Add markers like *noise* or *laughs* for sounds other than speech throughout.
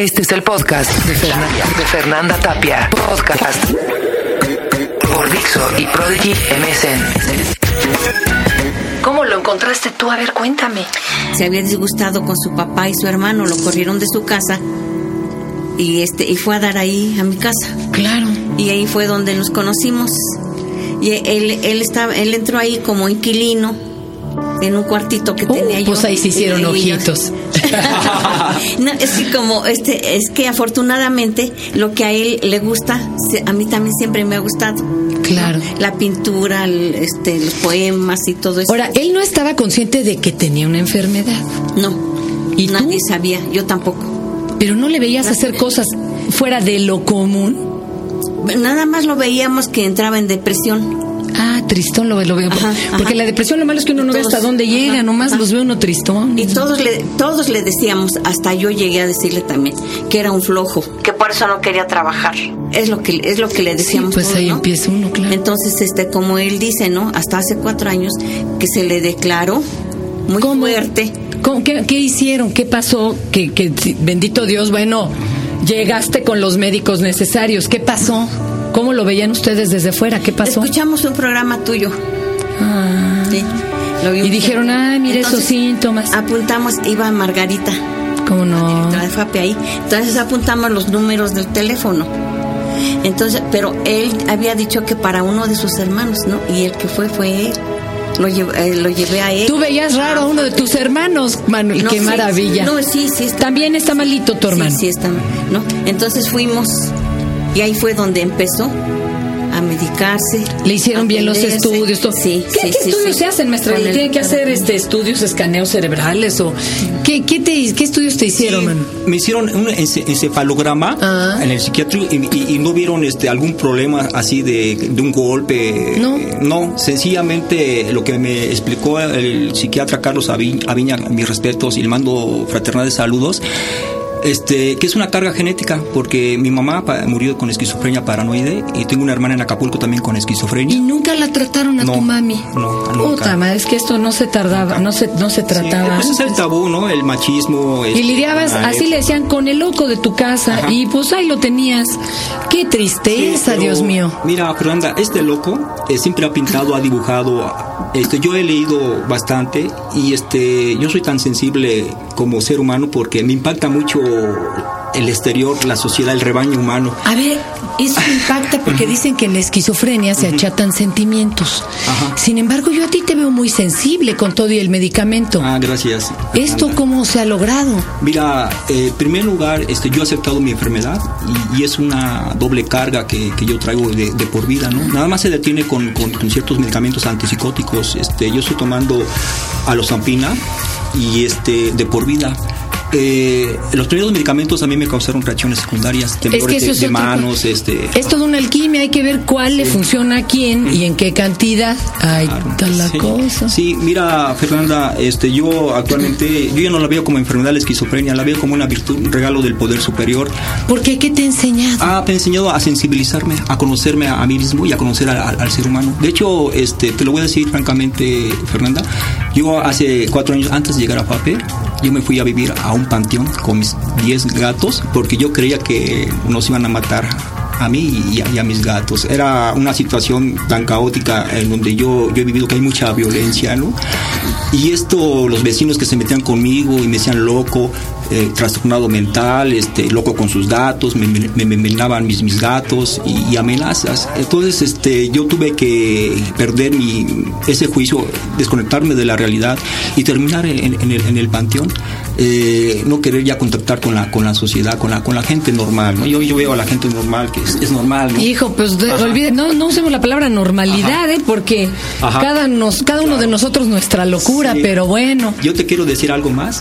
Este es el podcast de, Fernan- de Fernanda Tapia. Podcast por Dixo y Prodigy MSN. ¿Cómo lo encontraste tú? A ver, cuéntame. se había disgustado con su papá y su hermano, lo corrieron de su casa y este y fue a dar ahí a mi casa. Claro. Y ahí fue donde nos conocimos. Y él él estaba él entró ahí como inquilino en un cuartito que Uh, tenía yo. pues ahí se hicieron ojitos. *laughs* no, es que como este es que afortunadamente lo que a él le gusta, a mí también siempre me ha gustado. Claro. La pintura, el- este los poemas y todo eso. Ahora, él no estaba consciente de que tenía una enfermedad, no. ¿Y tú? nadie sabía, yo tampoco. pero no le veías hacer cosas fuera de lo común. Nada más lo veíamos que entraba en depresión. Ah, tristón lo, lo veo. Ajá, Porque ajá. la depresión lo malo es que uno no ve hasta dónde ajá, llega, nomás ajá. los ve uno tristón. Y todos le, todos le decíamos, hasta yo llegué a decirle también, que era un flojo, que por eso no quería trabajar. Es lo que, es lo que le decíamos. pues todos, ahí ¿no? empieza uno, claro. Entonces, este, como él dice, ¿no? Hasta hace cuatro años que se le declaró muy ¿Cómo? fuerte. ¿Cómo? ¿Qué, qué hicieron? ¿Qué pasó? Que, que, bendito Dios, bueno, llegaste con los médicos necesarios. ¿Qué pasó? ¿Cómo lo veían ustedes desde fuera? ¿Qué pasó? Escuchamos un programa tuyo. Ah. Sí, lo. Y dijeron, ay, mire esos síntomas. Apuntamos, iba Margarita. ¿Cómo no? directora de ahí. Entonces apuntamos los números del teléfono. Entonces, pero él había dicho que para uno de sus hermanos, ¿no? Y el que fue fue él. Lo, eh, lo llevé a él. Tú veías raro a uno de tus hermanos, Manuel. No, Qué sí, maravilla. No, sí, sí. Está, También está malito tu hermano. Sí, sí, está. ¿no? Entonces fuimos y ahí fue donde empezó a medicarse. Le hicieron bien los estudios. todo. Sí, ¿Qué, sí, qué sí, estudios sí. se hacen, maestra? ¿Le el- tiene que hacer este estudios, escaneos cerebrales o qué, qué, te, qué estudios te hicieron, me hicieron un ence- encefalograma Ah. en el psiquiátrico y, y- y no vieron este algún problema así de, de un golpe. No. Eh, no, sencillamente lo que me explicó el psiquiatra Carlos Avi- Aviña, mis respetos y le mando fraternales saludos. Este, que es una carga genética, porque mi mamá murió con esquizofrenia paranoide y tengo una hermana en Acapulco también con esquizofrenia. Y nunca la trataron a No, tu mami. no, nunca. Puta madre, es que esto no se tardaba, no se, no se Sí, trataba. pues es el tabú, ¿no? El machismo. Y este, lidiabas, ah, así le decían, con el loco de tu casa. Ajá. Y pues ahí lo tenías. Qué Sí, tristeza, Dios mío. Mira, Fernanda, este loco eh, siempre ha pintado, ha dibujado. Este, yo he leído bastante y este, yo soy tan sensible como ser humano porque me impacta mucho el exterior, la sociedad, el rebaño humano. A ver, eso impacta porque dicen que en la esquizofrenia se achatan sentimientos. Ajá. Sin embargo, yo a ti te veo muy sensible con todo y el medicamento. Ah, gracias. ¿Esto cómo se ha logrado? Mira, eh, en primer lugar, este, yo he aceptado mi enfermedad y, y es una doble carga que, que yo traigo de, de por vida, ¿no? Nada más se detiene con, con- con ciertos medicamentos antipsicóticos. Este, yo estoy tomando alosampina y este, de por vida. Eh, los primeros medicamentos a mí me causaron reacciones secundarias, temblores de, es de otra manos, este, Es toda una alquimia, hay que ver cuál le funciona a quién y en qué cantidad. Ay, Claro, tal la sí. cosa. Sí, mira, Fernanda, este, yo actualmente, yo ya no la veo como enfermedad la esquizofrenia, la veo como una virtud, un regalo del poder superior. ¿Por qué? ¿Qué te ha enseñado? Ah, me ha enseñado a sensibilizarme, a conocerme a, a mí mismo y a conocer a- a- al ser humano. De hecho, este, te lo voy a decir francamente, Fernanda. Yo hace cuatro años antes de llegar a FAPE, yo me fui a vivir a un panteón con mis 10 gatos porque yo creía que nos iban a matar a mí y a, y a mis gatos. Era una situación tan caótica en donde yo, yo he vivido que hay mucha violencia, ¿no? Y esto, los vecinos que se metían conmigo y me decían loco, eh, trastornado mental, este, loco con sus gatos, me, me, me envenenaban mis, mis gatos y, y amenazas. Entonces, este, yo tuve que perder mi, ese juicio, desconectarme de la realidad y terminar en, en el, en el panteón. Eh, no querer ya contactar con la, con la sociedad, con la, con la gente normal, ¿no? Yo, yo veo a la gente normal que es, es normal, ¿no? Hijo, pues de- olvide, no, no usemos la palabra normalidad, ¿eh? porque Ajá. cada, nos, cada uno de nosotros nuestra locura, Sí. pero bueno. Yo te quiero decir algo más,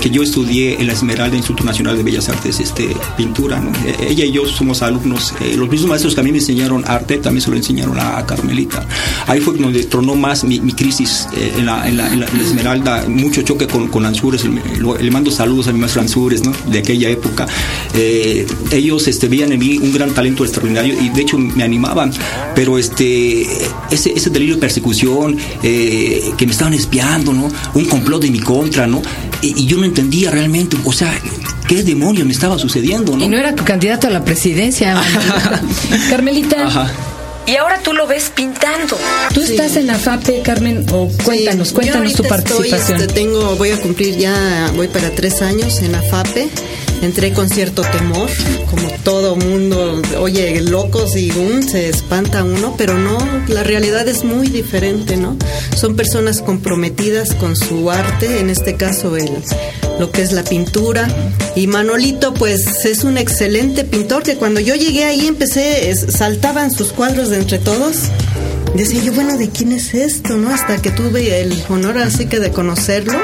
que yo estudié en la Esmeralda Instituto Nacional de Bellas Artes este, pintura. Eh, Ella y yo somos alumnos, eh, los mismos maestros que a mí me enseñaron arte, también se lo enseñaron a, Carmelita. Ahí fue donde tronó más mi, crisis eh, en, la, Esmeralda, mucho choque con, con Ansures, le, mando saludos a mi maestro Ansures, ¿no? de aquella época. Ellos este, veían en mí un gran talento extraordinario y de hecho me animaban, pero este, ese, delirio de persecución, que me estaban espiando, un complot de mi contra, ¿no? Y, y yo no entendía realmente, o sea, ¿qué demonios me estaba sucediendo? ¿no? Y no era candidato a la presidencia. *laughs* Carmelita. Ajá. Y ahora tú lo ves pintando. ¿Tú estás en la FAPE, Carmen? O cuéntanos, Sí, cuéntanos tu estoy, participación. este, tengo, voy a cumplir ya, voy para tres años en AFAPE. Entré con cierto temor, como todo mundo, oye, locos y um, se espanta uno, pero no, la realidad es muy diferente, ¿no? Son personas comprometidas con su arte, en este caso el, lo que es la pintura. Y Manolito, pues es un excelente pintor que cuando yo llegué ahí empecé, es- saltaban sus cuadros de entre todos. Decía yo, bueno, ¿de quién es esto? ¿No? Hasta que tuve el honor así que de conocerlo.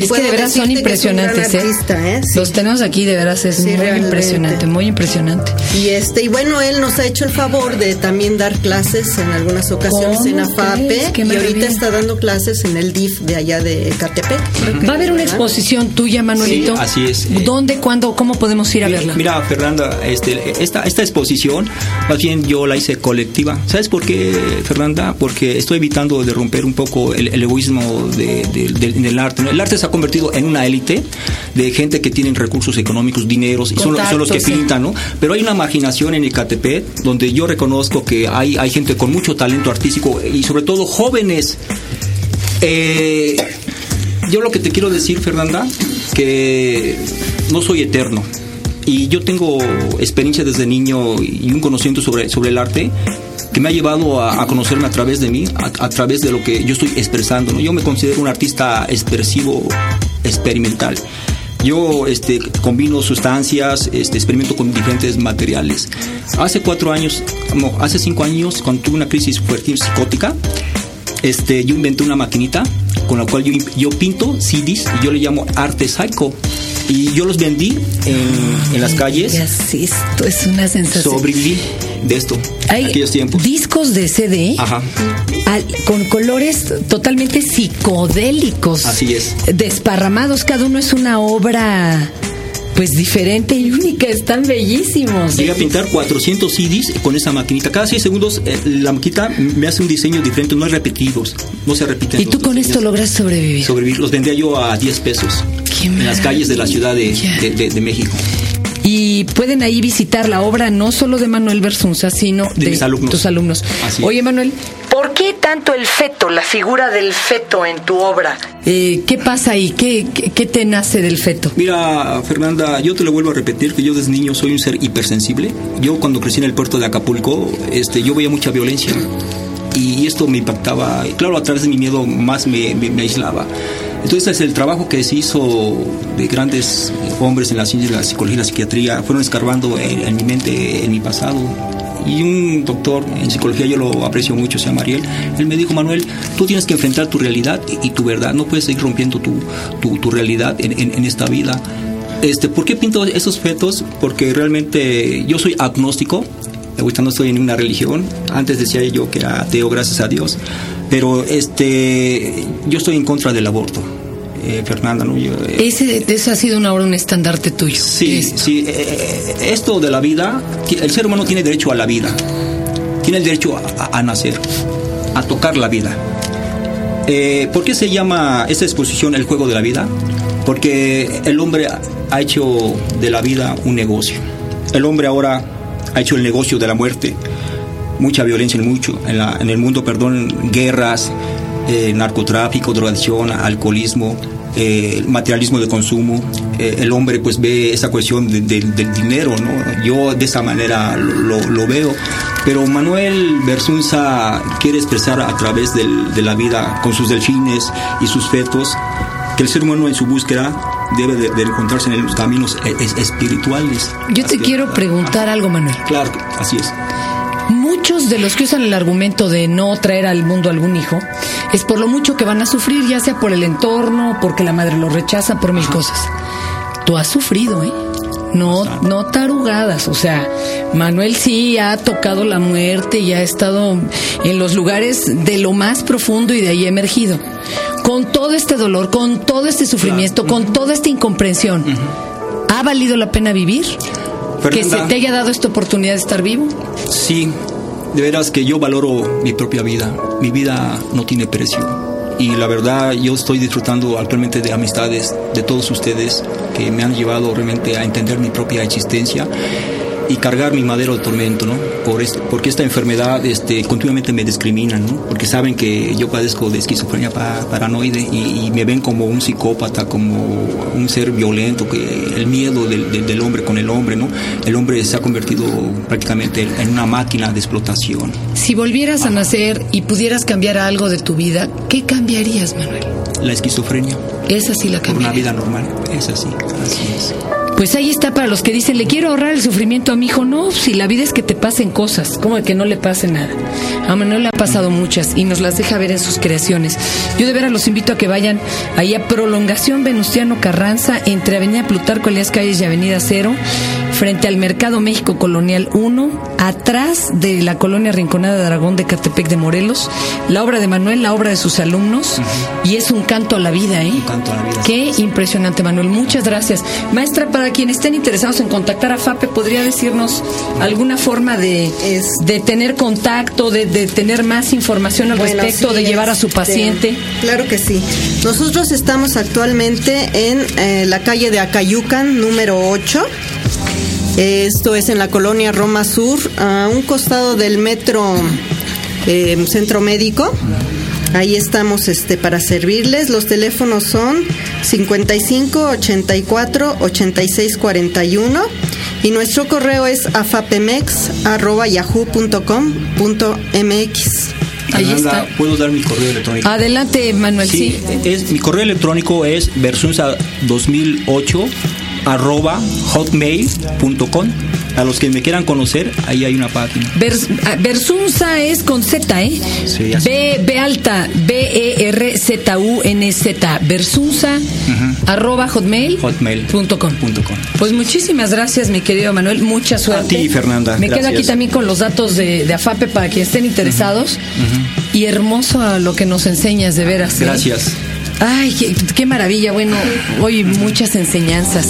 Es que de veras son es impresionantes, ¿eh? artista, ¿eh? Sí. Los tenemos aquí, de veras es Sí, muy realmente. impresionante, muy impresionante. Y este y bueno, él nos ha hecho el favor de también dar clases en algunas ocasiones ¿Cómo en AFAPE y ahorita está dando clases en el DIF de allá de Catepec. Va a haber una ¿verdad? exposición tuya, Manuelito. Sí, así es. Eh, ¿Dónde, cuándo, cómo podemos ir a verla? Mira, Fernanda, este, esta, esta exposición, más bien yo la hice colectiva. ¿Sabes por qué, Fernanda? Porque estoy evitando de romper un poco el, el egoísmo de- de- del- del arte. ¿no? El arte se ha convertido en una élite de gente que tienen recursos económicos, dineros, y son, los- son los que sí. pintan, ¿no? Pero hay una marginación en Ecatepec donde yo reconozco que hay, hay gente con mucho talento artístico y sobre todo jóvenes. Eh, yo lo que te quiero decir, Fernanda, que no soy eterno. Y yo tengo experiencia desde niño y un conocimiento sobre, sobre el arte que me ha llevado a, a conocerme a través de mí, a, través de lo que yo estoy expresando. Yo me considero un artista expresivo, experimental. Yo este, combino sustancias, este, experimento con diferentes materiales. Hace cuatro años, no, hace cinco años, cuando tuve una crisis fuerte psicótica, este, yo inventé una maquinita con la cual yo, yo pinto CDs y yo le llamo arte psycho. Y yo los vendí en, en las calles. ¿Qué haces? Esto es una sensación. Sobreviví de esto Hay aquellos tiempos. discos de CD Ajá. al- con colores totalmente psicodélicos. Así es. Desparramados, cada uno es una obra pues diferente y única, están bellísimos. Llegué a pintar 400 CDs con esa maquinita. Cada 6 segundos eh, la maquinita me hace un diseño diferente, no hay repetidos, no se repiten. Y tú con diseños. esto logras sobrevivir. Sobrevivir. Los vendía yo a 10 pesos en las calles de la ciudad de, maravilla. de- de- de México. Y pueden ahí visitar la obra no solo de Manuel Bersunza, sino De de, mis alumnos. tus alumnos. Oye, Manuel, ¿Por qué tanto el feto, la figura del feto en tu obra? eh, ¿qué pasa ahí? ¿Qué, qué, qué te nace del feto? Mira, Fernanda, yo te lo vuelvo a repetir que yo desde niño soy un ser hipersensible. Yo cuando crecí en el puerto de Acapulco, este, yo veía mucha violencia y esto me impactaba. Claro, a través de mi miedo más me, me- me aislaba. Entonces, el trabajo que se hizo de grandes hombres en la ciencia de la psicología y la psiquiatría fueron escarbando en, en mi mente, en mi pasado. Y un doctor en psicología, yo lo aprecio mucho, se llama Ariel, él me dijo, Manuel, tú tienes que enfrentar tu realidad y, tu verdad, no puedes seguir rompiendo tu, tu, tu realidad en, en- en esta vida. Este, ¿Por qué pinto esos fetos? Porque realmente yo soy agnóstico, ahorita no estoy en una religión, antes decía yo que era ateo, gracias a Dios, pero este, yo estoy en contra del aborto. Eh, Fernanda, ¿no? Yo, eh, Ese, ese ha sido una obra, un estandarte tuyo. Sí, Esto. sí. eh, eh, esto de la vida, el ser humano tiene derecho a la vida. Tiene el derecho a, a- nacer, a tocar la vida. Eh, ¿Por qué se llama esta exposición El juego de la vida? Porque el hombre ha hecho de la vida un negocio. El hombre ahora ha hecho el negocio de la muerte. Mucha violencia en, mucho, en, la- en el mundo, perdón, guerras, eh, narcotráfico, drogadicción, alcoholismo, eh, materialismo de consumo. Eh, el hombre pues ve esa cuestión de- de- del dinero, ¿no? Yo de esa manera lo, veo. Pero Manuel Bersunza quiere expresar a través del- de la vida con sus delfines y sus fetos que el ser humano en su búsqueda debe de, de encontrarse en los caminos es- espirituales. Yo te quiero preguntar algo, Manuel. Claro, así es. Muchos de los que usan el argumento de no traer al mundo algún hijo es por lo mucho que van a sufrir, ya sea por el entorno, porque la madre lo rechaza, por mil cosas. Tú has sufrido, ¿eh? No, no tarugadas. O sea, Manuel sí ha tocado la muerte y ha estado en los lugares de lo más profundo y de ahí emergido. Con todo este dolor, con todo este sufrimiento, con toda esta incomprensión, ¿ha valido la pena vivir? Que se te haya dado esta oportunidad de estar vivo. Sí, de veras que yo valoro mi propia vida. Mi vida no tiene precio. Y la verdad, yo estoy disfrutando actualmente de amistades de todos ustedes. que me han llevado realmente a entender mi propia existencia y cargar mi madero de tormento, ¿no? Por este, porque esta enfermedad este, continuamente me discriminan, ¿no? Porque saben que yo padezco de esquizofrenia paranoide y, me ven como un psicópata, como un ser violento, que el miedo del, del, hombre con el hombre, ¿no? El hombre se ha convertido prácticamente en una máquina de explotación. Si volvieras a nacer y pudieras cambiar algo de tu vida, ¿qué cambiarías, Manuel? La esquizofrenia. Esa sí la cambiaría. Una vida normal, es así, así es. Pues ahí está para los que dicen, le quiero ahorrar el sufrimiento a mi hijo. No, si la vida es que te pasen cosas, como que no le pase nada. A Manuel le ha pasado muchas y nos las deja ver en sus creaciones. Yo de veras los invito a que vayan ahí a Prolongación Venustiano Carranza entre Avenida Plutarco, Elías Calles y Avenida Cero, frente al Mercado México Colonial 1, atrás de la colonia Rinconada de Aragón de Catepec de Morelos. La obra de Manuel, la obra de sus alumnos, y es un canto a la vida, ¿eh? Un canto a la vida. Qué impresionante, Manuel. Muchas gracias. Maestra, para quienes estén interesados en contactar a FAPE, ¿podría decirnos alguna forma de, de tener contacto, de, tener más información al respecto, de llevar a su este, paciente? Claro que sí. Nosotros estamos actualmente en eh, la calle de Acayucan, número 8. Esto es en la colonia Roma Sur, a un costado del metro eh, Centro Médico. Ahí estamos este, para servirles. Los teléfonos son 55 84 86 41 y nuestro correo es afapemex.yahoo.com.mx. Ahí está. ¿Puedo dar mi correo electrónico? Adelante, Manuel. Sí, Es, mi correo electrónico es versunza2008 arroba hotmail.com a los que me quieran conocer, ahí hay una página. Ah, Versunza es con Z, ¿eh? Sí, B, B alta, B-E-R-Z-U-N-Z. Versunza, arroba hotmail. Hotmail.com. Pues muchísimas gracias, mi querido Manuel. Mucha suerte. A ti, Fernanda. Me quedo aquí también con los datos de, AFAPE para quienes estén interesados. Y hermoso lo que nos enseñas, de veras. ¿eh? Ay, qué, maravilla. Bueno, hoy muchas enseñanzas.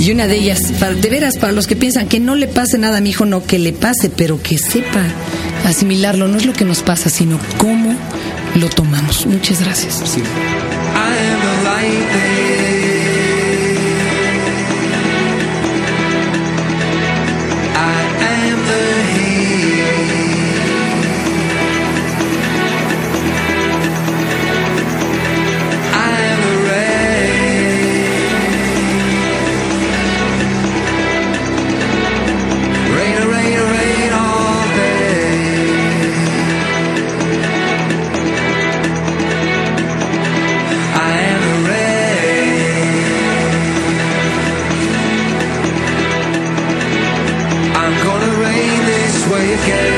Y una de ellas, de veras, para los que piensan que no le pase nada a mi hijo, no, que le pase, pero que sepa asimilarlo. No es lo que nos pasa, sino cómo lo tomamos. Muchas gracias. Sí. again.